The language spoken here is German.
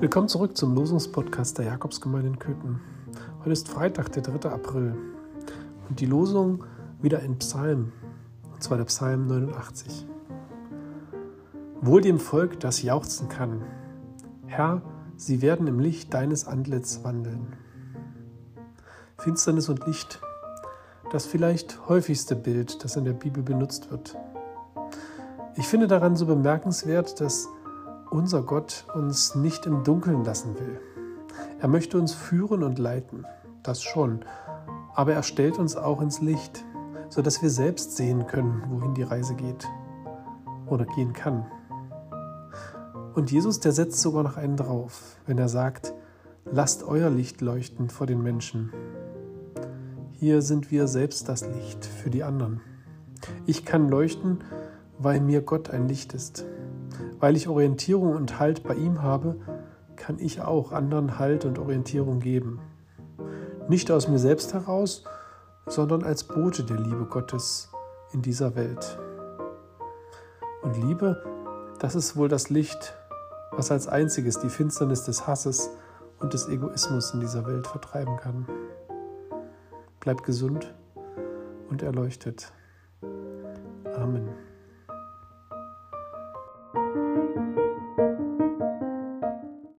Willkommen zurück zum Losungspodcast der Jakobsgemeinde in Köthen. Heute ist Freitag, der 3. April und die Losung wieder in Psalm, und zwar der Psalm 89. Wohl dem Volk, das jauchzen kann. Herr, sie werden im Licht deines Antlitz wandeln. Finsternis und Licht, das vielleicht häufigste Bild, das in der Bibel benutzt wird. Ich finde daran so bemerkenswert, dass unser Gott uns nicht im Dunkeln lassen will. Er möchte uns führen und leiten, das schon, aber er stellt uns auch ins Licht, sodass wir selbst sehen können, wohin die Reise geht oder gehen kann. Und Jesus, der setzt sogar noch einen drauf, wenn er sagt, lasst euer Licht leuchten vor den Menschen. Hier sind wir selbst das Licht für die anderen. Ich kann leuchten, weil mir Gott ein Licht ist. Weil ich Orientierung und Halt bei ihm habe, kann ich auch anderen Halt und Orientierung geben. Nicht aus mir selbst heraus, sondern als Bote der Liebe Gottes in dieser Welt. Und Liebe, das ist wohl das Licht, was als einziges die Finsternis des Hasses und des Egoismus in dieser Welt vertreiben kann. Bleib gesund und erleuchtet. Amen.